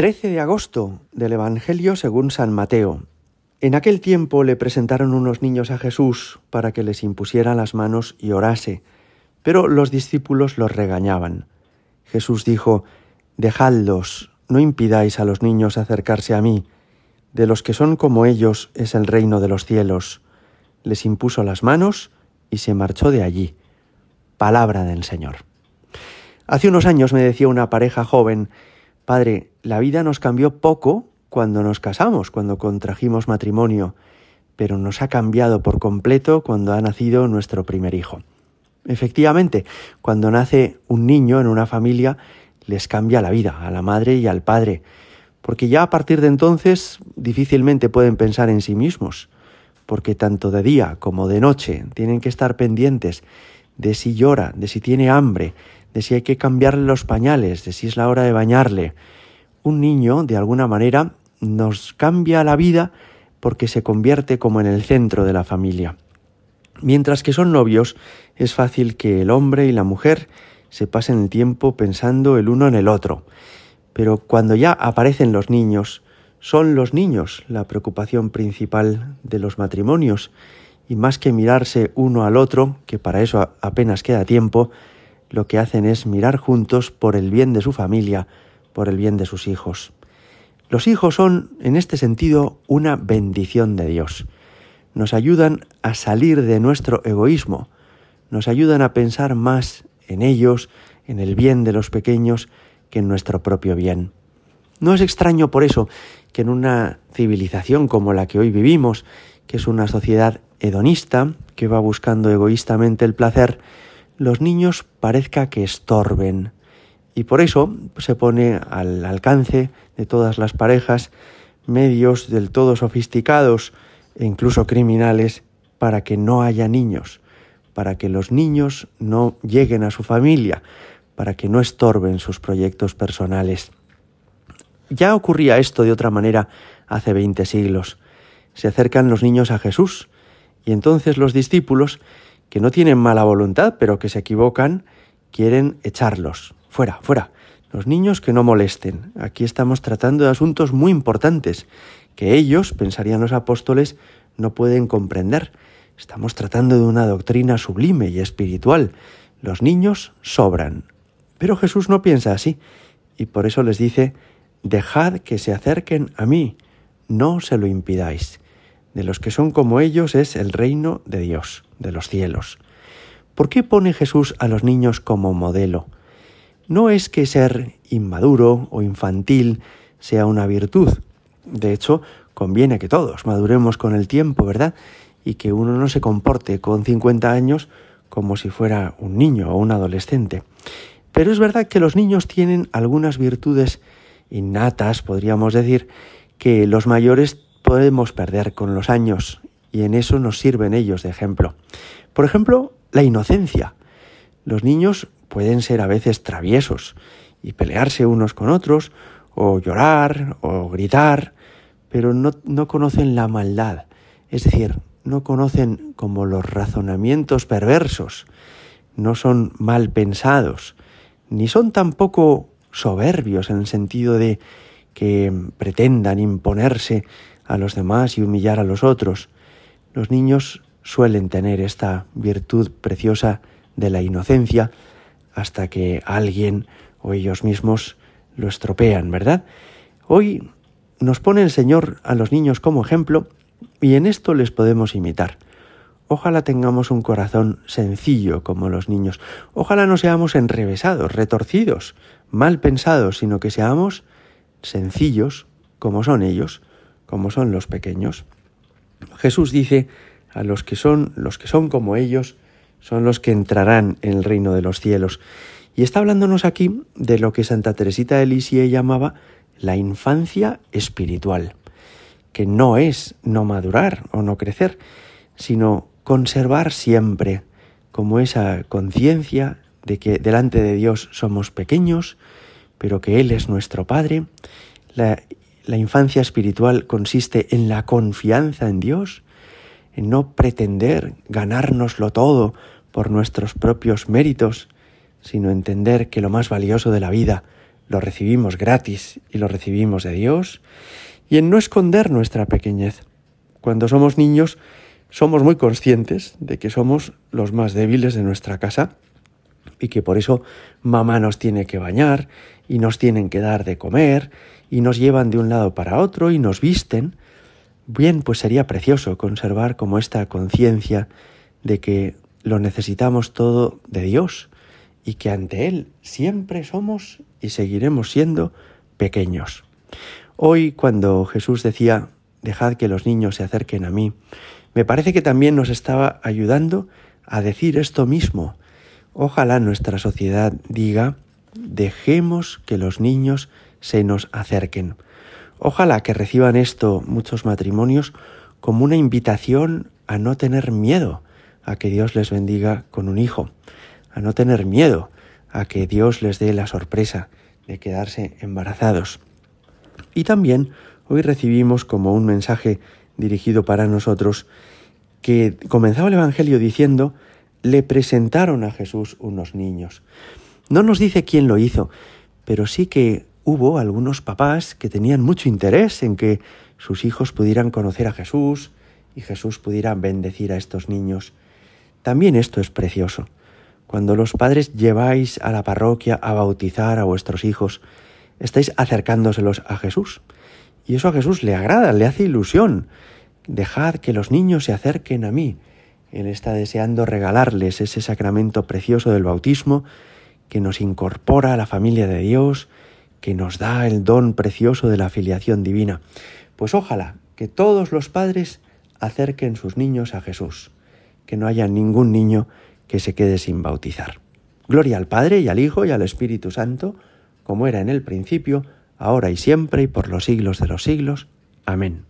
13 de agosto del Evangelio según San Mateo. En aquel tiempo le presentaron unos niños a Jesús para que les impusiera las manos y orase, pero los discípulos los regañaban. Jesús dijo, Dejadlos, no impidáis a los niños acercarse a mí, de los que son como ellos es el reino de los cielos. Les impuso las manos y se marchó de allí. Palabra del Señor. Hace unos años me decía una pareja joven, Padre, la vida nos cambió poco cuando nos casamos, cuando contrajimos matrimonio, pero nos ha cambiado por completo cuando ha nacido nuestro primer hijo. Efectivamente, cuando nace un niño en una familia, les cambia la vida a la madre y al padre, porque ya a partir de entonces difícilmente pueden pensar en sí mismos, porque tanto de día como de noche tienen que estar pendientes de si llora, de si tiene hambre, de si hay que cambiarle los pañales, de si es la hora de bañarle. Un niño, de alguna manera, nos cambia la vida porque se convierte como en el centro de la familia. Mientras que son novios, es fácil que el hombre y la mujer se pasen el tiempo pensando el uno en el otro. Pero cuando ya aparecen los niños, son los niños la preocupación principal de los matrimonios, y más que mirarse uno al otro, que para eso apenas queda tiempo, lo que hacen es mirar juntos por el bien de su familia, por el bien de sus hijos. Los hijos son, en este sentido, una bendición de Dios. Nos ayudan a salir de nuestro egoísmo, nos ayudan a pensar más en ellos, en el bien de los pequeños, que en nuestro propio bien. No es extraño por eso que en una civilización como la que hoy vivimos, que es una sociedad hedonista, que va buscando egoístamente el placer, los niños parezca que estorben. Y por eso se pone al alcance de todas las parejas medios del todo sofisticados e incluso criminales para que no haya niños, para que los niños no lleguen a su familia, para que no estorben sus proyectos personales. Ya ocurría esto de otra manera hace veinte siglos. Se acercan los niños a Jesús y entonces los discípulos que no tienen mala voluntad, pero que se equivocan, quieren echarlos. Fuera, fuera. Los niños que no molesten. Aquí estamos tratando de asuntos muy importantes, que ellos, pensarían los apóstoles, no pueden comprender. Estamos tratando de una doctrina sublime y espiritual. Los niños sobran. Pero Jesús no piensa así, y por eso les dice, dejad que se acerquen a mí, no se lo impidáis. De los que son como ellos es el reino de Dios de los cielos. ¿Por qué pone Jesús a los niños como modelo? No es que ser inmaduro o infantil sea una virtud. De hecho, conviene que todos maduremos con el tiempo, ¿verdad? Y que uno no se comporte con 50 años como si fuera un niño o un adolescente. Pero es verdad que los niños tienen algunas virtudes innatas, podríamos decir, que los mayores podemos perder con los años y en eso nos sirven ellos de ejemplo. Por ejemplo, la inocencia. Los niños pueden ser a veces traviesos y pelearse unos con otros, o llorar, o gritar, pero no, no conocen la maldad, es decir, no conocen como los razonamientos perversos, no son mal pensados, ni son tampoco soberbios en el sentido de que pretendan imponerse a los demás y humillar a los otros. Los niños suelen tener esta virtud preciosa de la inocencia hasta que alguien o ellos mismos lo estropean, ¿verdad? Hoy nos pone el Señor a los niños como ejemplo y en esto les podemos imitar. Ojalá tengamos un corazón sencillo como los niños. Ojalá no seamos enrevesados, retorcidos, mal pensados, sino que seamos sencillos como son ellos, como son los pequeños. Jesús dice a los que son los que son como ellos son los que entrarán en el reino de los cielos. Y está hablándonos aquí de lo que Santa Teresita de Lisieux llamaba la infancia espiritual, que no es no madurar o no crecer, sino conservar siempre como esa conciencia de que delante de Dios somos pequeños, pero que Él es nuestro Padre, la la infancia espiritual consiste en la confianza en Dios, en no pretender ganárnoslo todo por nuestros propios méritos, sino entender que lo más valioso de la vida lo recibimos gratis y lo recibimos de Dios, y en no esconder nuestra pequeñez. Cuando somos niños, somos muy conscientes de que somos los más débiles de nuestra casa y que por eso mamá nos tiene que bañar y nos tienen que dar de comer y nos llevan de un lado para otro y nos visten. Bien, pues sería precioso conservar como esta conciencia de que lo necesitamos todo de Dios y que ante Él siempre somos y seguiremos siendo pequeños. Hoy, cuando Jesús decía, dejad que los niños se acerquen a mí, me parece que también nos estaba ayudando a decir esto mismo. Ojalá nuestra sociedad diga, dejemos que los niños se nos acerquen. Ojalá que reciban esto muchos matrimonios como una invitación a no tener miedo a que Dios les bendiga con un hijo, a no tener miedo a que Dios les dé la sorpresa de quedarse embarazados. Y también hoy recibimos como un mensaje dirigido para nosotros, que comenzaba el Evangelio diciendo, le presentaron a Jesús unos niños. No nos dice quién lo hizo, pero sí que hubo algunos papás que tenían mucho interés en que sus hijos pudieran conocer a Jesús y Jesús pudiera bendecir a estos niños. También esto es precioso. Cuando los padres lleváis a la parroquia a bautizar a vuestros hijos, estáis acercándoselos a Jesús. Y eso a Jesús le agrada, le hace ilusión. Dejad que los niños se acerquen a mí. Él está deseando regalarles ese sacramento precioso del bautismo que nos incorpora a la familia de Dios, que nos da el don precioso de la filiación divina. Pues ojalá que todos los padres acerquen sus niños a Jesús, que no haya ningún niño que se quede sin bautizar. Gloria al Padre y al Hijo y al Espíritu Santo, como era en el principio, ahora y siempre y por los siglos de los siglos. Amén.